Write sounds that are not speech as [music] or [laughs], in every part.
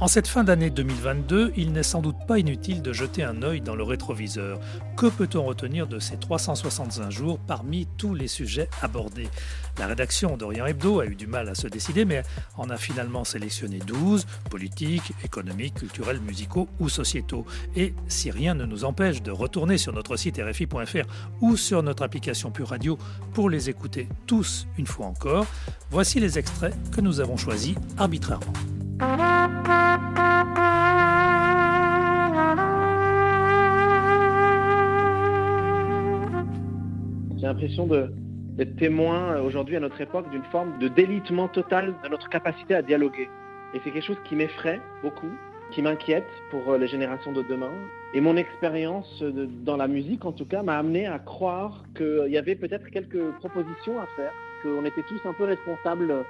En cette fin d'année 2022, il n'est sans doute pas inutile de jeter un œil dans le rétroviseur. Que peut-on retenir de ces 365 jours parmi tous les sujets abordés? La rédaction d'Orient Hebdo a eu du mal à se décider, mais en a finalement sélectionné 12, politiques, économiques, culturels, musicaux ou sociétaux. Et si rien ne nous empêche de retourner sur notre site rfi.fr ou sur notre application Pure Radio pour les écouter tous une fois encore, voici les extraits que nous avons choisis arbitrairement. J'ai l'impression d'être témoin euh, aujourd'hui à notre époque d'une forme de délitement total de notre capacité à dialoguer. Et c'est quelque chose qui m'effraie beaucoup, qui m'inquiète pour euh, les générations de demain. Et mon expérience dans la musique, en tout cas, m'a amené à croire qu'il y avait peut-être quelques propositions à faire, qu'on était tous un peu responsables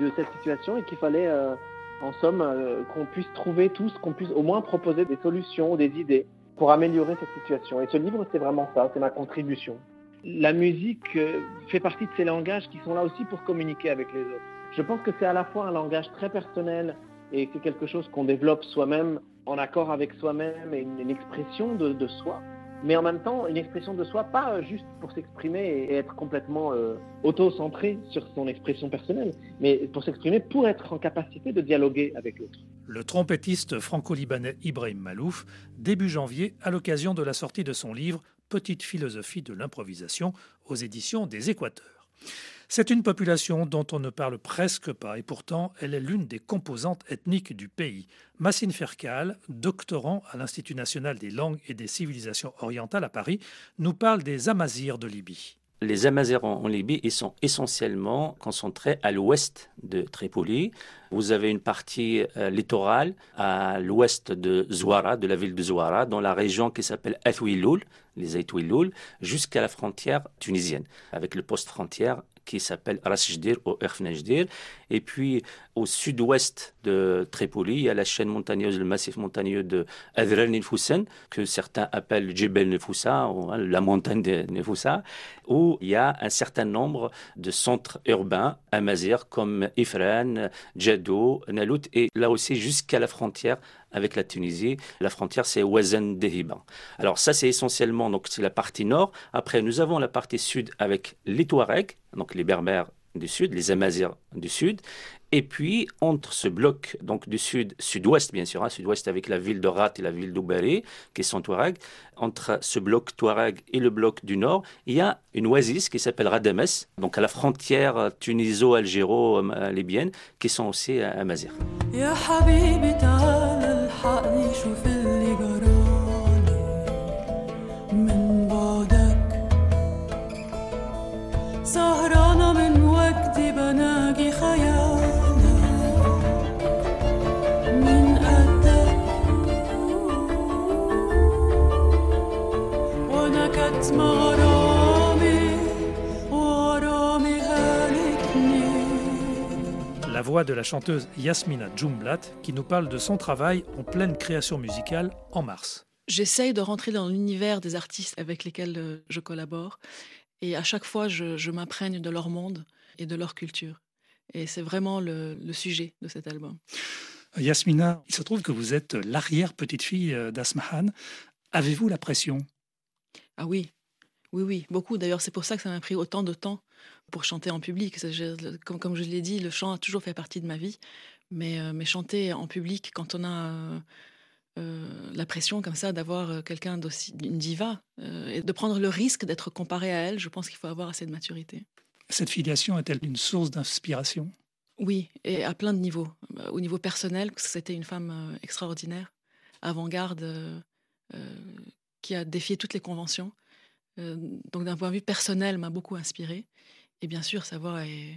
de cette situation et qu'il fallait euh, en somme, euh, qu'on puisse trouver tous, qu'on puisse au moins proposer des solutions, des idées pour améliorer cette situation. Et ce livre, c'est vraiment ça, c'est ma contribution. La musique euh, fait partie de ces langages qui sont là aussi pour communiquer avec les autres. Je pense que c'est à la fois un langage très personnel et c'est quelque chose qu'on développe soi-même en accord avec soi-même et une, expression de soi mais en même temps une expression de soi, pas euh, juste pour s'exprimer et être complètement euh, auto-centré sur son expression personnelle, mais pour s'exprimer pour être en capacité de dialoguer avec l'autre. Le trompettiste franco-libanais Ibrahim Malouf, début janvier, à l'occasion de la sortie de son livre Petite philosophie de l'improvisation aux éditions des Équateurs. C'est une population dont on ne parle presque pas et pourtant elle est l'une des composantes ethniques du pays. Massine Ferkal, doctorant à l'Institut national des langues et des civilisations orientales à Paris, nous parle des Amazirs de Libye. Les Amazirs en Libye, sont essentiellement concentrés à l'ouest de Tripoli. Vous avez une partie euh, littorale à l'ouest de Zouara, de la ville de Zouara, dans la région qui s'appelle Athwiloul, les Athwiloul, jusqu'à la frontière tunisienne, avec le poste frontière qui s'appelle Rasjdir ou Erfnejdir. Et puis au sud-ouest de Tripoli, il y a la chaîne montagneuse, le massif montagneux de Adrel Nefoussen, que certains appellent Djebel Nefoussa, ou hein, la montagne de Nefoussa, où il y a un certain nombre de centres urbains amazirs comme Ifran, Djado, Nalout, et là aussi jusqu'à la frontière avec la Tunisie. La frontière, c'est Ouazen Dehiba. Alors ça, c'est essentiellement donc la partie nord. Après, nous avons la partie sud avec les Touaregs, donc les Berbères du sud, les Amazirs du sud, et puis, entre ce bloc donc du sud, sud-ouest bien sûr, hein, sud-ouest avec la ville de Rat et la ville d'Oubari, qui sont Touareg, entre ce bloc Touareg et le bloc du nord, il y a une oasis qui s'appelle Radames, donc à la frontière tuniso-algéro-libyenne, qui sont aussi حأعيش في اللي جرالي من بعدك. سهرانة من وجدي بناجي خيالك. من قدك وأنا كاتمة voix de la chanteuse Yasmina Djumblat qui nous parle de son travail en pleine création musicale en mars. J'essaye de rentrer dans l'univers des artistes avec lesquels euh, je collabore et à chaque fois je, m'imprègne de leur monde et de leur culture. Et c'est vraiment le, le sujet de cet album. Yasmina, il se trouve que vous êtes l'arrière-petite-fille euh, d'Asmahan. Avez-vous la pression? Ah oui, oui, oui, beaucoup. D'ailleurs, c'est pour ça que ça m'a pris autant de temps pour chanter en public. Comme, comme je l'ai dit, le chant a toujours fait partie de ma vie. Mais, euh, mais chanter en public, quand on a euh, euh, la pression comme ça d'avoir quelqu'un d'aussi, une diva, et de prendre le risque d'être comparé à elle, je pense qu'il faut avoir assez de maturité. Cette filiation est-elle une source d'inspiration? Oui, et à plein de niveaux. Au niveau personnel, parce que c'était une femme extraordinaire, avant-garde, qui a défié toutes les conventions donc d'un point de vue personnel, m'a beaucoup inspiré. Et bien sûr, sa voix est,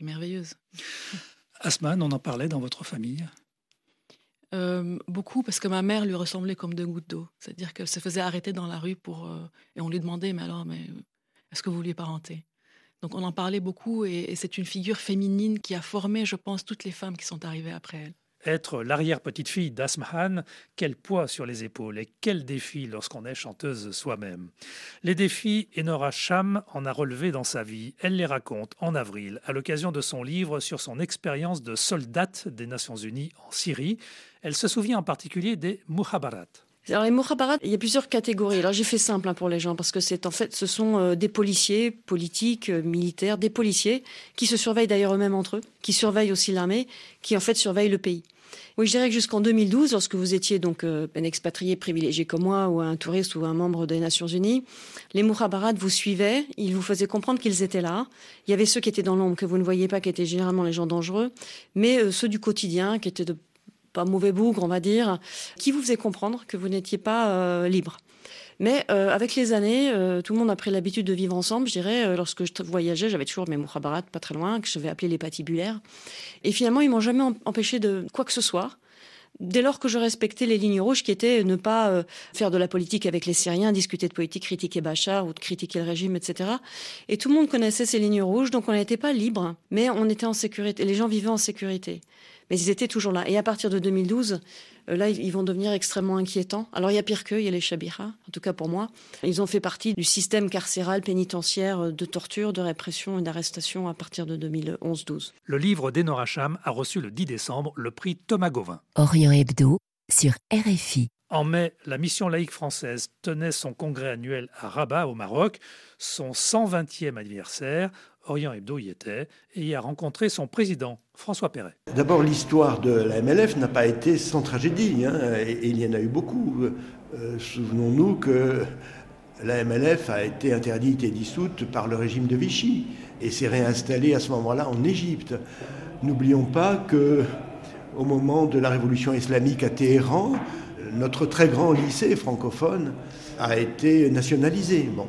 merveilleuse. [laughs] Asman, on en parlait dans votre famille euh, beaucoup parce que ma mère lui ressemblait comme deux gouttes d'eau. C'est-à-dire qu'elle se faisait arrêter dans la rue pour euh, et on lui demandait mais alors mais est-ce que vous lui parenté Donc on en parlait beaucoup et, et c'est une figure féminine qui a formé, je pense, toutes les femmes qui sont arrivées après elle. Être l'arrière-petite-fille d'Asmahan, quel poids sur les épaules et quel défi lorsqu'on est chanteuse soi-même. Les défis, Enora Cham en a relevé dans sa vie. Elle les raconte en avril à l'occasion de son livre sur son expérience de soldate des Nations Unies en Syrie. Elle se souvient en particulier des Muhabarat. Alors les Mohabarat, il y a plusieurs catégories. Alors j'ai fait simple hein, pour les gens parce que c'est en fait, ce sont euh, des policiers, politiques, euh, militaires, des policiers qui se surveillent d'ailleurs eux-mêmes entre eux, qui surveillent aussi l'armée, qui en fait surveillent le pays. Oui, je dirais que jusqu'en 2012, lorsque vous étiez donc euh, un expatrié privilégié comme moi, ou un touriste ou un membre des Nations Unies, les Mourabarats vous suivaient, ils vous faisaient comprendre qu'ils étaient là. Il y avait ceux qui étaient dans l'ombre, que vous ne voyez pas, qui étaient généralement les gens dangereux, mais ceux du quotidien, qui étaient de pas mauvais bougres, on va dire, qui vous faisaient comprendre que vous n'étiez pas euh, libre. Mais euh, avec les années, euh, tout le monde a pris l'habitude de vivre ensemble. Je dirais, lorsque je voyageais, j'avais toujours mes mouhabarat pas très loin, que je vais appeler les patibulaires. Et finalement, ils m'ont jamais empêché de quoi que ce soit. Dès lors que je respectais les lignes rouges qui étaient ne pas faire de la politique avec les Syriens, discuter de politique, critiquer Bachar ou de critiquer le régime, etc. Et tout le monde connaissait ces lignes rouges, donc on n'était pas libre, mais on était en sécurité. Les gens vivaient en sécurité. Mais ils étaient toujours là. Et à partir de 2012, euh, là, ils vont devenir extrêmement inquiétants. Alors, il y a pire qu'eux, il y a les Chabira, en tout cas pour moi. Ils ont fait partie du système carcéral pénitentiaire euh, de torture, de répression et d'arrestation à partir de 2011-12. Le livre d'Enora Cham a reçu le 10 décembre le prix Thomas Gauvin. Orient Hebdo sur RFI. En mai, la mission laïque française tenait son congrès annuel à Rabat, au Maroc, son 120e anniversaire. Orient Hebdo y était et y a rencontré son président, François Perret. D'abord, l'histoire de la MLF n'a pas été sans tragédie, hein, et, il y en a eu beaucoup. Euh, souvenons-nous que la MLF a été interdite et dissoute par le régime de Vichy et s'est réinstallée à ce moment-là en Égypte. N'oublions pas que au moment de la révolution islamique à Téhéran, notre très grand lycée francophone a été nationalisé. Bon.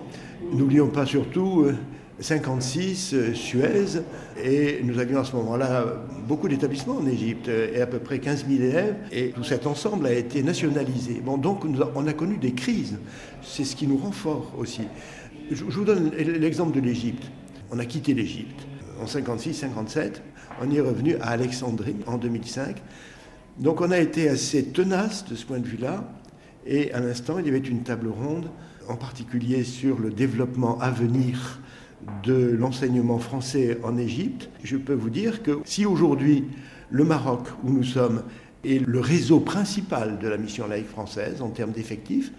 N'oublions pas surtout 56 euh, Suez, et nous avions à ce moment-là beaucoup d'établissements en Égypte, et à peu près 15 000 élèves, et tout cet ensemble a été nationalisé. Bon, donc on a connu des crises, c'est ce qui nous rend fort aussi. Je vous donne l'exemple de l'Égypte. On a quitté l'Égypte en 56-57, on est revenu à Alexandrie en 2005. Donc on a été assez tenace de ce point de vue-là, et à l'instant il y avait une table ronde, en particulier sur le développement à venir de l'enseignement français en Égypte, je peux vous dire que si aujourd'hui le Maroc, où nous sommes, est le réseau principal de la mission laïque française en termes d'effectifs,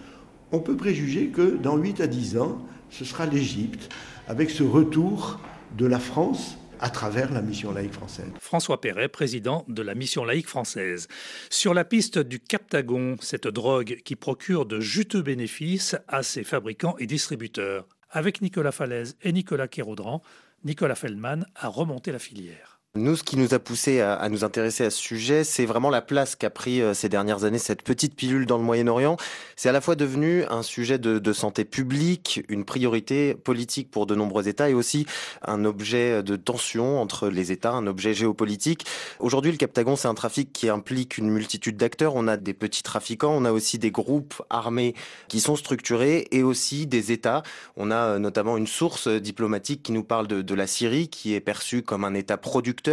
on peut préjuger que dans 8 à 10 ans, ce sera l'Égypte, avec ce retour de la France à travers la mission laïque française. François Perret, président de la mission laïque française. Sur la piste du captagon, cette drogue qui procure de juteux bénéfices à ses fabricants et distributeurs avec Nicolas Falaise et Nicolas Kéraudran, Nicolas Feldman a remonté la filière. Nous, ce qui nous a poussé à, nous intéresser à ce sujet, c'est vraiment la place qu'a pris euh, ces dernières années cette petite pilule dans le Moyen-Orient. C'est à la fois devenu un sujet de, santé publique, une priorité politique pour de nombreux États et aussi un objet de tension entre les États, un objet géopolitique. Aujourd'hui, le Captagon, c'est un trafic qui implique une multitude d'acteurs. On a des petits trafiquants, on a aussi des groupes armés qui sont structurés et aussi des États. On a euh, notamment une source diplomatique qui nous parle de, de la Syrie, qui est perçue comme un État producteur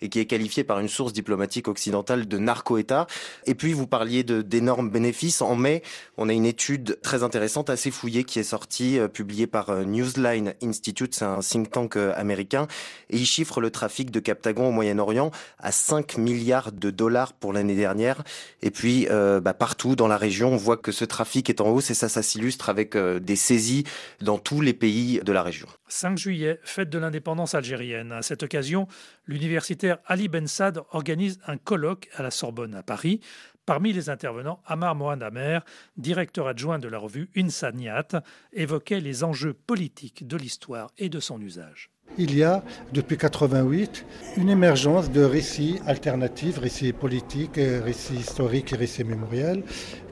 et qui est qualifié par une source diplomatique occidentale de narco-État. Et puis vous parliez d'énormes bénéfices. En mai, on a une étude très intéressante, assez fouillée, qui est sortie, euh, publiée par euh, Newsline Institute, c'est un think tank euh, américain, et il chiffre le trafic de Captagon au Moyen-Orient à 5 milliards de dollars pour l'année dernière. Et puis bah, partout dans la région, on voit que ce trafic est en hausse et ça, ça s'illustre avec des saisies dans tous les pays de la région. 5 juillet, fête de l'indépendance algérienne. À cette occasion, l'universitaire Ali Ben Saad organise un colloque à la Sorbonne à Paris. Parmi les intervenants, Amar Mohamed Amer, directeur adjoint de la revue Insaniat, évoquait les enjeux politiques de l'histoire et de son usage. Il y a, depuis 88, une émergence de récits alternatifs, récits politiques, récits historiques et récits mémoriels,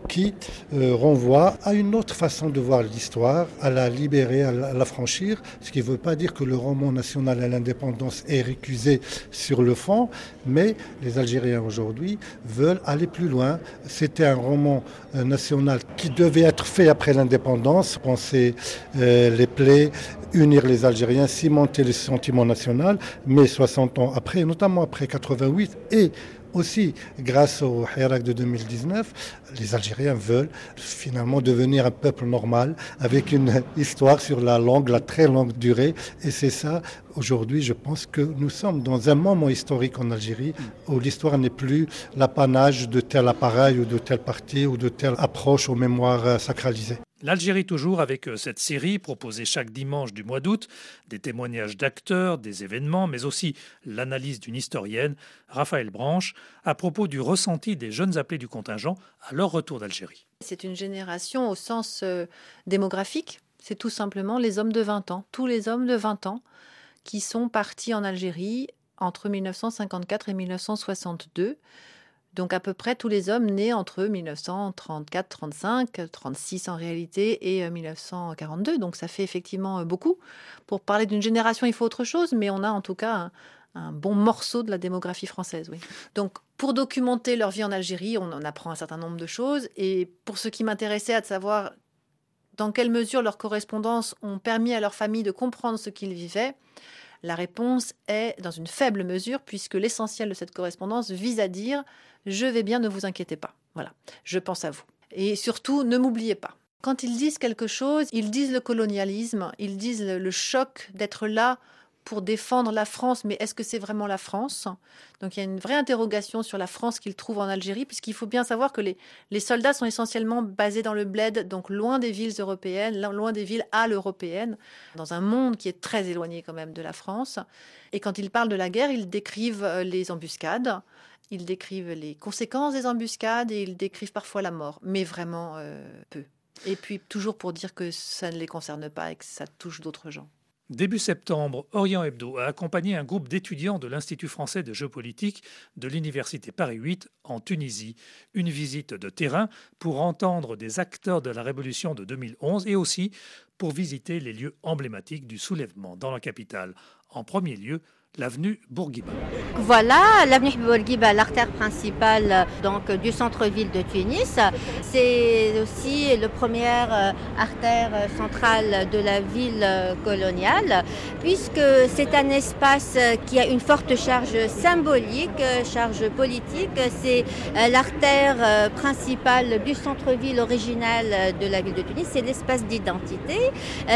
qui euh, renvoie à une autre façon de voir l'histoire, à la libérer, à la, franchir, ce qui ne veut pas dire que le roman national à l'indépendance est récusé sur le fond, mais les Algériens aujourd'hui veulent aller plus loin. C'était un roman euh, national qui devait être fait après l'indépendance, penser euh, les plaies, unir les Algériens, cimenter le sentiment national, mais 60 ans après, notamment après 88 et aussi, grâce au Hirak de 2019, les Algériens veulent finalement devenir un peuple normal avec une histoire sur la longue, la très longue durée. Et c'est ça, aujourd'hui, je pense que nous sommes dans un moment historique en Algérie où l'histoire n'est plus l'apanage de tel appareil ou de tel parti ou de telle approche aux mémoires sacralisées. L'Algérie toujours avec euh, cette série proposée chaque dimanche du mois d'août, des témoignages d'acteurs, des événements, mais aussi l'analyse d'une historienne, Raphaël Branche, à propos du ressenti des jeunes appelés du contingent à leur retour d'Algérie. C'est une génération au sens euh, démographique, c'est tout simplement les hommes de 20 ans, tous les hommes de 20 ans qui sont partis en Algérie entre 1954 et 1962 donc à peu près tous les hommes nés entre 1934, 35, 36 en réalité et 1942. Euh, Donc ça fait effectivement euh, beaucoup. Pour parler d'une génération, il faut autre chose, mais on a en tout cas un, bon morceau de la démographie française. Oui. Donc pour documenter leur vie en Algérie, on en apprend un certain nombre de choses. Et pour ce qui m'intéressait à savoir dans quelle mesure leurs correspondances ont permis à leur famille de comprendre ce qu'ils vivaient, la réponse est dans une faible mesure, puisque l'essentiel de cette correspondance vise à dire je vais bien, ne vous inquiétez pas. Voilà, je pense à vous. Et surtout, ne m'oubliez pas. Quand ils disent quelque chose, ils disent le colonialisme, ils disent le, choc d'être là pour défendre la France, mais est-ce que c'est vraiment la France? Donc il y a une vraie interrogation sur la France qu'ils trouvent en Algérie, puisqu'il faut bien savoir que les, les, soldats sont essentiellement basés dans le bled, donc loin des villes européennes, loin des villes à l'européenne, dans un monde qui est très éloigné quand même de la France. Et quand ils parlent de la guerre, ils décrivent euh, les embuscades, ils décrivent les conséquences des embuscades et ils décrivent parfois la mort, mais vraiment euh, peu. Et puis toujours pour dire que ça ne les concerne pas et que ça touche d'autres gens. Début septembre, Orient Hebdo a accompagné un groupe d'étudiants de l'Institut français de géopolitique de l'Université Paris 8 en Tunisie. Une visite de terrain pour entendre des acteurs de la révolution de 2011 et aussi pour visiter les lieux emblématiques du soulèvement dans la capitale. En premier lieu, l'avenue Bourguiba. Voilà, l'avenue Bourguiba, l'artère principale donc, du centre-ville de Tunis. C'est aussi la première euh, artère centrale de la ville coloniale, puisque c'est un espace qui a une forte charge symbolique, charge politique. C'est euh, l'artère euh, principale du centre-ville original de la ville de Tunis. C'est l'espace d'identité,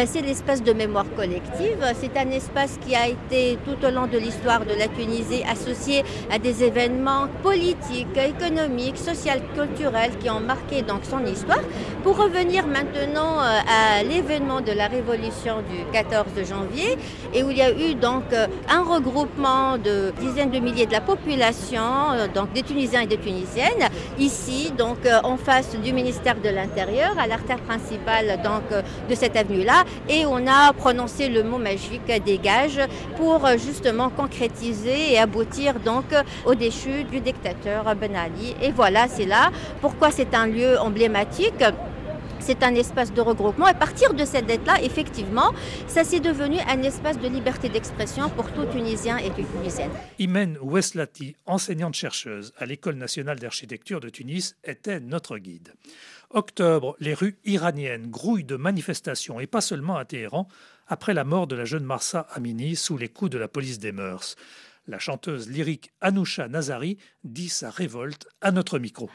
c'est l'espace de mémoire collective. C'est un espace qui a été tout au long de l'histoire de la Tunisie associée à des événements politiques, économiques, sociaux, culturels qui ont marqué donc son histoire. Pour revenir maintenant euh, à l'événement de la révolution du 14 janvier et où il y a eu donc euh, un regroupement de dizaines de milliers de la population, euh, donc des Tunisiens et des Tunisiennes, ici donc en face du ministère de l'Intérieur, à l'artère principale donc de cette avenue-là, et on a prononcé le mot magique dégage pour justement concrétiser et aboutir donc au déchu du dictateur Ben Ali. Et voilà, c'est là pourquoi c'est un lieu emblématique? C'est un espace de regroupement. À partir de cette dette-là, effectivement, ça s'est devenu un espace de liberté d'expression pour tout Tunisien et toute Tunisienne. Imen Oueslati, enseignante-chercheuse à l'École nationale d'architecture de Tunis, était notre guide. Octobre, les rues iraniennes grouillent de manifestations, et pas seulement à Téhéran, après la mort de la jeune Marsa Amini sous les coups de la police des mœurs. La chanteuse lyrique Anousha Nazari dit sa révolte à notre micro.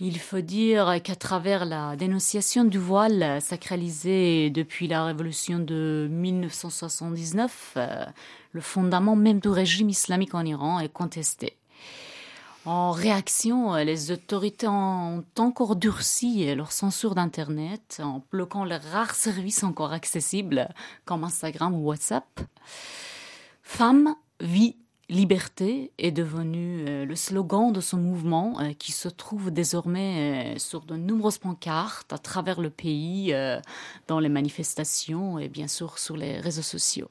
Il faut dire qu'à travers la dénonciation du voile sacralisé depuis la révolution de 1979, euh, le fondament même du régime islamique en Iran est contesté. En réaction, les autorités ont encore durci leur censure d'Internet en bloquant les rares services encore accessibles comme Instagram ou WhatsApp. Femme, vie, Liberté est devenu euh, le slogan de ce mouvement euh, qui se trouve désormais euh, sur de nombreuses pancartes à travers le pays, dans les manifestations et bien sûr sur les réseaux sociaux.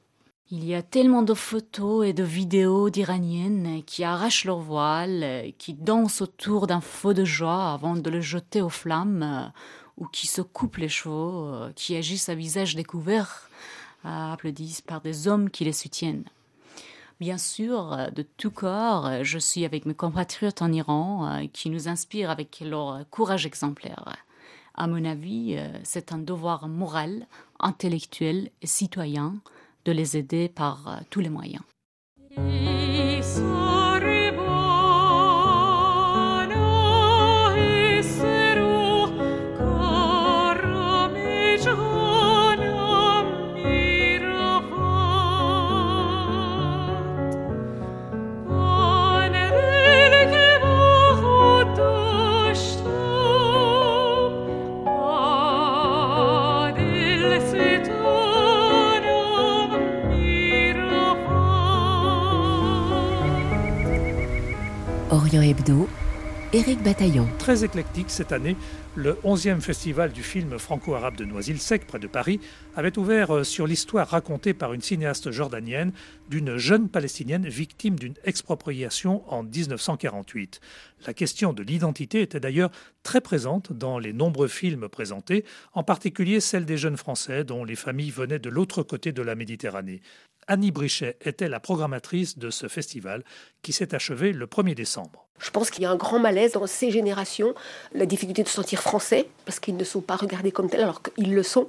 Il y a tellement de photos et de vidéos d'Iraniennes qui arrachent leur voile, qui dansent autour d'un feu de joie avant de le jeter aux flammes, ou qui se coupent les cheveux, qui agissent à visage découvert, applaudissent par des hommes qui les soutiennent. Bien sûr, euh, de tout corps, euh, je suis avec mes compatriotes en Iran euh, qui nous inspirent avec leur courage exemplaire. À mon avis, c'est un devoir moral, intellectuel et citoyen de les aider par tous les moyens. Très éclectique cette année, le 11e festival du film franco-arabe de Noisy-le-Sec, près de Paris, avait ouvert euh, sur l'histoire racontée par une cinéaste jordanienne d'une jeune palestinienne victime d'une expropriation en 1948. La question de l'identité était d'ailleurs très présente dans les nombreux films présentés, en particulier celle des jeunes Français dont les familles venaient de l'autre côté de la Méditerranée. Annie Brichet était la programmatrice de ce festival qui s'est achevé le 1er décembre. Je pense qu'il y a un grand malaise dans ces générations, la difficulté de se sentir français, parce qu'ils ne sont pas regardés comme tels alors qu'ils le sont.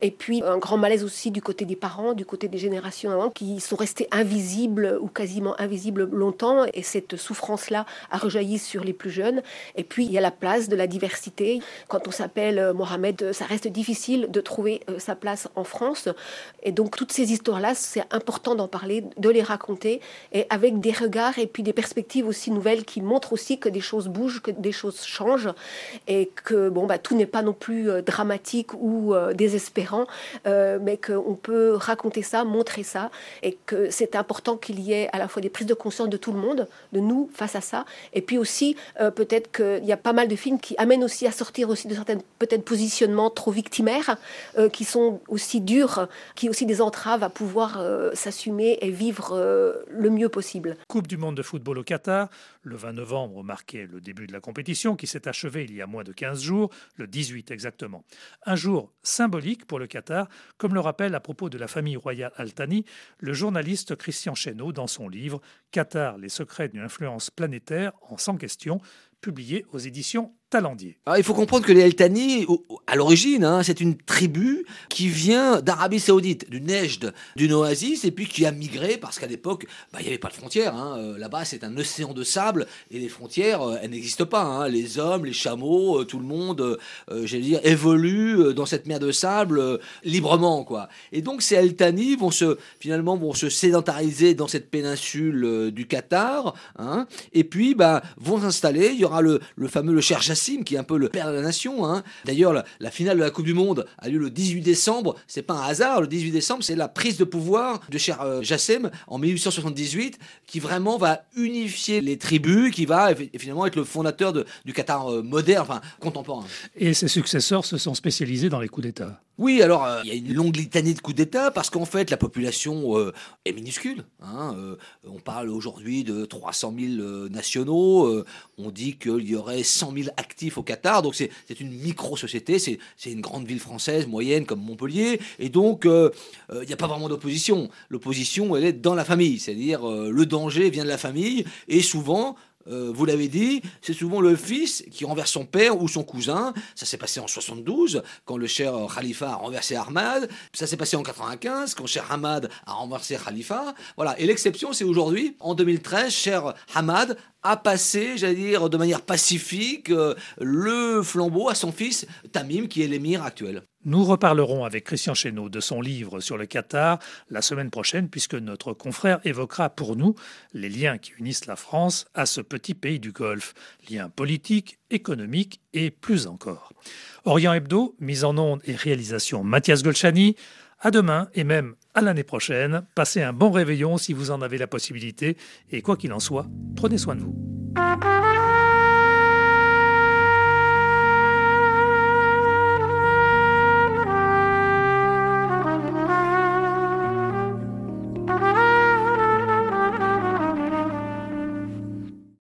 Et puis un grand malaise aussi du côté des parents, du côté des générations qui sont restés invisibles ou quasiment invisibles longtemps. Et cette souffrance-là a rejailli sur les plus jeunes. Et puis il y a la place de la diversité. Quand on s'appelle euh, Mohamed, ça reste difficile de trouver euh, sa place en France. Et donc toutes ces histoires-là, c'est important d'en parler, de les raconter, et avec des regards et puis des perspectives aussi nouvelles qui montrent aussi que des choses bougent, que des choses changent, et que bon, bah, tout n'est pas non plus euh, dramatique ou désespéré euh, mais qu'on peut raconter ça, montrer ça, et que c'est important qu'il y ait à la fois des prises de conscience de tout le monde, de nous face à ça, et puis aussi euh, peut-être qu'il y a pas mal de films qui amènent aussi à sortir aussi de certains peut-être positionnements trop victimaires, euh, qui sont aussi durs, qui aussi des entraves à pouvoir s'assumer et vivre le mieux possible. Coupe du monde de football au Qatar, le 20 novembre marquait le début de la compétition qui s'est achevée il y a moins de 15 jours, le 18 exactement. Un jour symbolique pour le Qatar, comme le rappelle à propos de la famille royale Al-Thani le journaliste Christian Chesneau dans son livre Qatar, les secrets d'une influence planétaire en 100 questions, publié aux éditions Talendier. il faut comprendre que les El à l'origine, hein, c'est une tribu qui vient d'Arabie Saoudite, du Nejd, d'une oasis, et puis qui a migré parce qu'à l'époque, bah, il n'y avait pas de frontières. Hein. Euh, là-bas, c'est un océan de sable et les frontières, euh, elles n'existent pas. Hein. Les hommes, les chameaux, euh, tout le monde, j'allais dire, évolue dans cette mer de sable librement, quoi. Et donc, ces El vont se, finalement, vont se sédentariser dans cette péninsule du Qatar, et puis, bah, vont s'installer. Il y aura le, le fameux le cher qui est un peu le père de la nation. Hein. D'ailleurs, la, finale de la Coupe du Monde a lieu le 18 décembre. C'est pas un hasard. Le 18 décembre, c'est la prise de pouvoir de cher euh, Jassem en 1878, qui vraiment va unifier les tribus, qui va finalement être le fondateur du Qatar euh, moderne, enfin contemporain. Et ses successeurs se sont spécialisés dans les coups d'État. Oui, alors euh, il y a une longue litanie de coups d'État parce qu'en fait la population euh, est minuscule. Hein, euh, on parle aujourd'hui de 300 000 nationaux. on dit qu'il y aurait 100 000 actifs au Qatar. Donc c'est une micro-société. C'est une grande ville française moyenne comme Montpellier. Et donc il n'y a pas vraiment d'opposition. L'opposition, elle est dans la famille. C'est-à-dire le danger vient de la famille. Et souvent, euh, vous l'avez dit, c'est souvent le fils qui renverse son père ou son cousin. Ça s'est passé en 72, quand le cher Khalifa a renversé Ahmad. Ça s'est passé en 95, quand cher Hamad a renversé Khalifa. Voilà. Et l'exception, c'est aujourd'hui, en 2013, cher Hamad a passé, j'allais dire, de manière pacifique, euh, le flambeau à son fils Tamim, qui est l'émir actuel. Nous reparlerons avec Christian Chesneau de son livre sur le Qatar la semaine prochaine, puisque notre confrère évoquera pour nous les liens qui unissent la France à ce petit pays du Golfe, liens politiques, économiques et plus encore. Orient Hebdo, mise en onde et réalisation Mathias Golchani. À demain et même à l'année prochaine. Passez un bon réveillon si vous en avez la possibilité et quoi qu'il en soit, prenez soin de vous.